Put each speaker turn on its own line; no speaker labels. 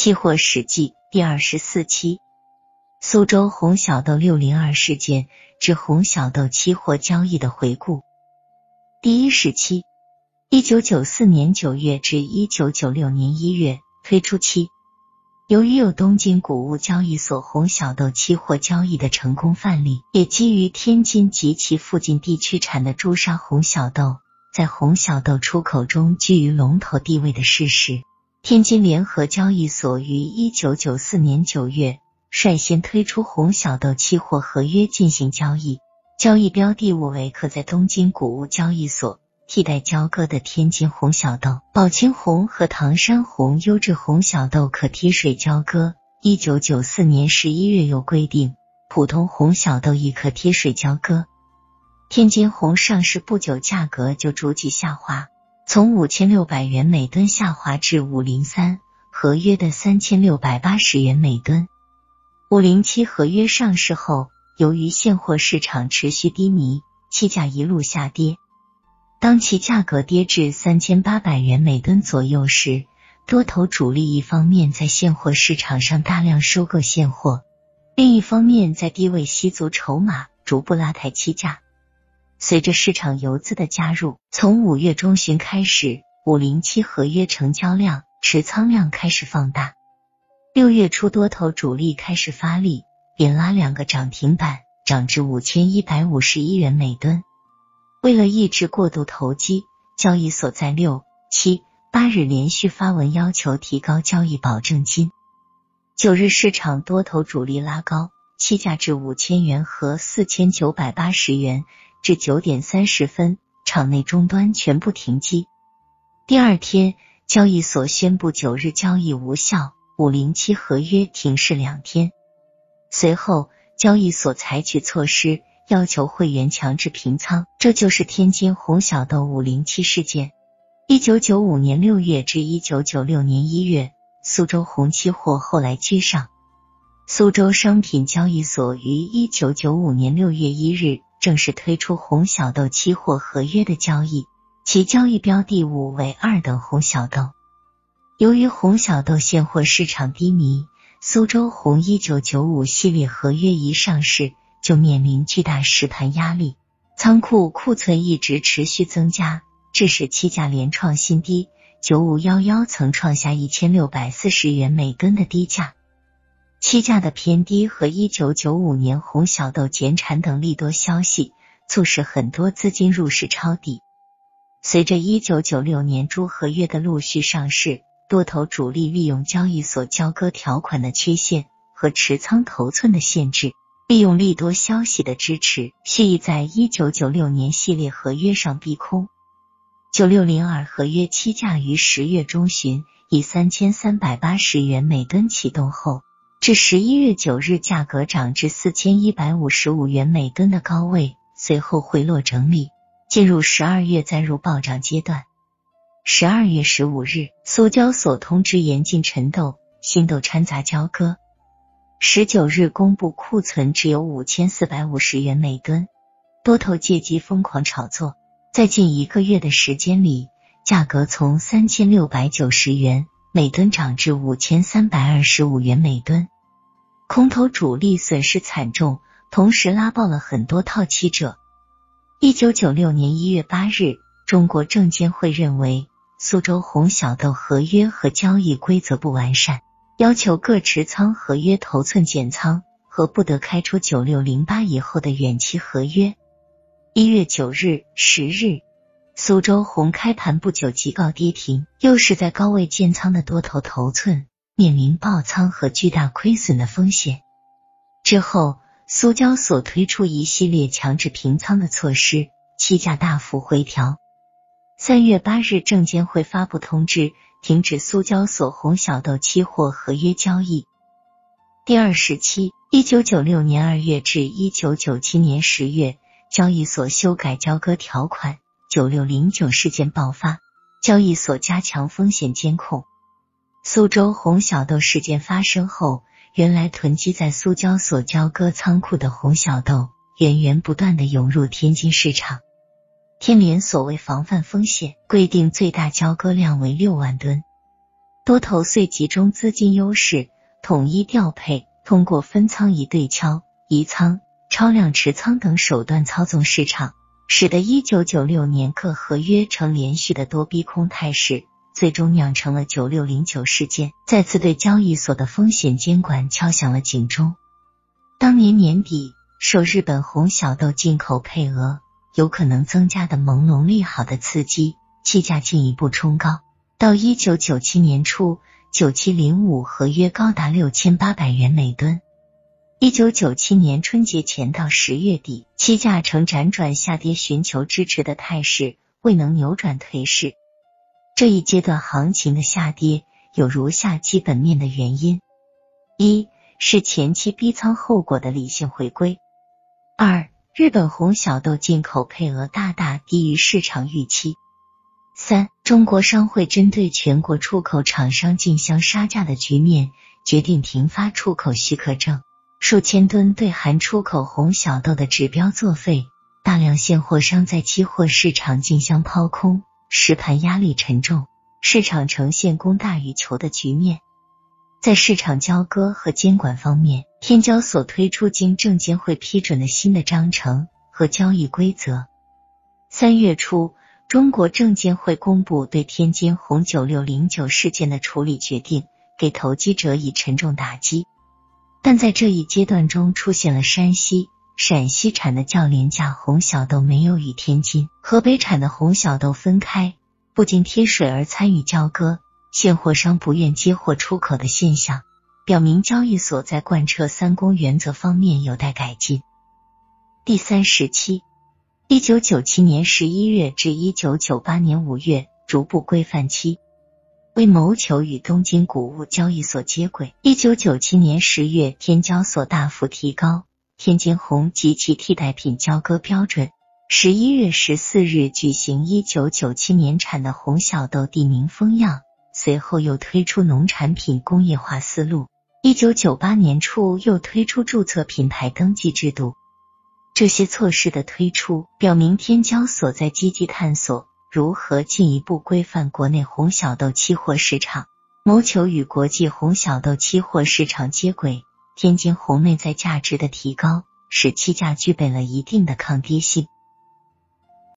期货史记第二十四期：苏州红小豆六零二事件之红小豆期货交易的回顾。第一时期：一九九四年九月至一九九六年一月推出期。由于有东京谷物交易所红小豆期货交易的成功范例，也基于天津及其附近地区产的朱砂红小豆在红小豆出口中居于龙头地位的事实，天津联合交易所于一九九四年九月率先推出红小豆期货合约进行交易，交易标的物为可在东京谷物交易所。替代交割的天津红小豆、宝清红和唐山红优质红小豆可提水交割。一九九四年十一月又规定，普通红小豆亦可贴水交割。天津红上市不久，价格就逐级下滑，从五千六百元每吨下滑至五零三合约的三千六百八十元每吨。五零七合约上市后，由于现货市场持续低迷，期价一路下跌。当其价格跌至三千八百元每吨左右时，多头主力一方面在现货市场上大量收购现货，另一方面在低位吸足筹码，逐步拉抬期价。随着市场游资的加入，从五月中旬开始，五零七合约成交量、持仓量开始放大。六月初，多头主力开始发力，连拉两个涨停板，涨至五千一百五十一元每吨。为了抑制过度投机，交易所在六、七、八日连续发文要求提高交易保证金。九日市场多头主力拉高期价至五千元和四千九百八十元，至九点三十分，场内终端全部停机。第二天，交易所宣布九日交易无效，五零七合约停市两天。随后，交易所采取措施。要求会员强制平仓，这就是天津红小豆五零七事件。一九九五年六月至一九九六年一月，苏州红期货后来居上。苏州商品交易所于一九九五年六月一日正式推出红小豆期货合约的交易，其交易标的物为二等红小豆。由于红小豆现货市场低迷，苏州红一九九五系列合约一上市。就面临巨大实盘压力，仓库库存一直持续增加，致使期价连创新低。九五幺幺曾创下一千六百四十元每吨的低价，期价的偏低和一九九五年红小豆减产等利多消息，促使很多资金入市抄底。随着一九九六年猪合约的陆续上市，多头主力利用交易所交割条款的缺陷和持仓头寸的限制。利用利多消息的支持，蓄意在一九九六年系列合约上逼空。九六零二合约期价于十月中旬以三千三百八十元每吨启动后，至十一月九日价格涨至四千一百五十五元每吨的高位，随后回落整理，进入十二月再入暴涨阶段。十二月十五日，苏交所通知严禁陈豆、新豆掺杂交割。十九日公布库存只有五千四百五十元每吨，多头借机疯狂炒作，在近一个月的时间里，价格从三千六百九十元每吨涨至五千三百二十五元每吨，空头主力损失惨重，同时拉爆了很多套期者。一九九六年一月八日，中国证监会认为苏州红小豆合约和交易规则不完善。要求各持仓合约头寸减仓和不得开出九六零八以后的远期合约。一月九日、十日，苏州红开盘不久即告跌停，又是在高位建仓的多头头寸面临爆仓和巨大亏损的风险。之后，苏交所推出一系列强制平仓的措施，期价大幅回调。三月八日，证监会发布通知。停止苏交所红小豆期货合约交易。第二时期，一九九六年二月至一九九七年十月，交易所修改交割条款。九六零九事件爆发，交易所加强风险监控。苏州红小豆事件发生后，原来囤积在苏交所交割仓库的红小豆源源不断的涌入天津市场。天联所为防范风险，规定最大交割量为六万吨。多头遂集中资金优势，统一调配，通过分仓、一对敲、移仓、超量持仓等手段操纵市场，使得一九九六年各合约呈连续的多逼空态势，最终酿成了九六零九事件，再次对交易所的风险监管敲响了警钟。当年年底，受日本红小豆进口配额有可能增加的朦胧利好的刺激，气价进一步冲高。到一九九七年初，九七零五合约高达六千八百元每吨。一九九七年春节前到十月底，期价呈辗转下跌，寻求支持的态势，未能扭转颓势。这一阶段行情的下跌有如下基本面的原因：一是前期逼仓后果的理性回归；二，日本红小豆进口配额大大低于市场预期。三，中国商会针对全国出口厂商竞相杀价的局面，决定停发出口许可证。数千吨对含出口红小豆的指标作废，大量现货商在期货市场竞相抛空，实盘压力沉重，市场呈现供大于求的局面。在市场交割和监管方面，天交所推出经证监会批准的新的章程和交易规则。三月初。中国证监会公布对天津红九六零九事件的处理决定，给投机者以沉重打击。但在这一阶段中，出现了山西、陕西产的较廉价红小豆没有与天津、河北产的红小豆分开，不仅贴水而参与交割，现货商不愿接货出口的现象，表明交易所在贯彻三公原则方面有待改进。第三时期。一九九七年十一月至一九九八年五月，逐步规范期，为谋求与东京谷物交易所接轨，一九九七年十月，天交所大幅提高天津红及其替代品交割标准。十一月十四日举行一九九七年产的红小豆地名封样，随后又推出农产品工业化思路。一九九八年初又推出注册品牌登记制度。这些措施的推出，表明天交所在积极探索如何进一步规范国内红小豆期货市场，谋求与国际红小豆期货市场接轨。天津红内在价值的提高，使期价具备了一定的抗跌性。